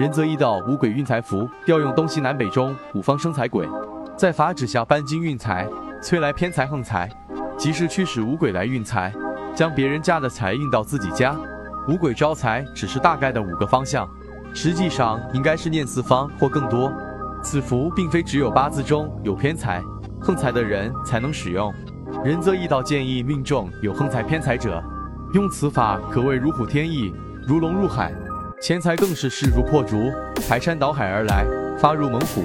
仁则易道，五鬼运财符，调用东西南北中五方生财鬼，在法旨下搬金运财，催来偏财横财，即是驱使五鬼来运财，将别人家的财运到自己家。五鬼招财只是大概的五个方向，实际上应该是念四方或更多。此符并非只有八字中有偏财、横财的人才能使用。仁则易道建议命中有横财偏财者，用此法可谓如虎添翼，如龙入海。钱财更是势如破竹，排山倒海而来，发入猛虎。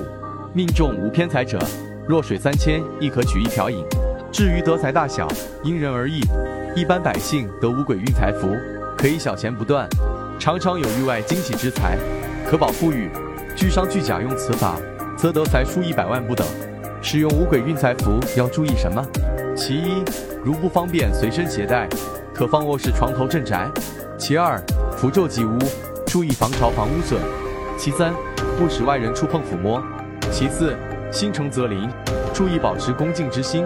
命中无偏财者，弱水三千亦可取一瓢饮。至于得财大小，因人而异。一般百姓得五鬼运财符，可以小钱不断，常常有域外惊喜之财，可保富裕。巨商巨贾用此法，则得财数一百万不等。使用五鬼运财符要注意什么？其一，如不方便随身携带，可放卧室床头镇宅。其二，符咒及屋。注意防潮防污损。其三，不使外人触碰抚摸。其四，心诚则灵，注意保持恭敬之心。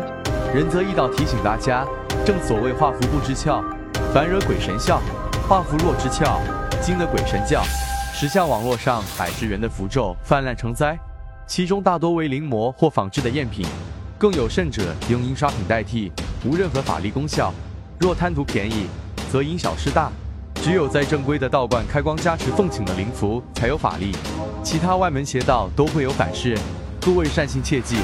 仁则义道提醒大家，正所谓画符不知窍，反惹鬼神笑；画符若知窍，惊得鬼神叫。时下网络上百十元的符咒泛滥成灾，其中大多为临摹或仿制的赝品，更有甚者用印刷品代替，无任何法力功效。若贪图便宜，则因小失大。只有在正规的道观开光加持奉请的灵符才有法力，其他外门邪道都会有反噬，各位善信切记。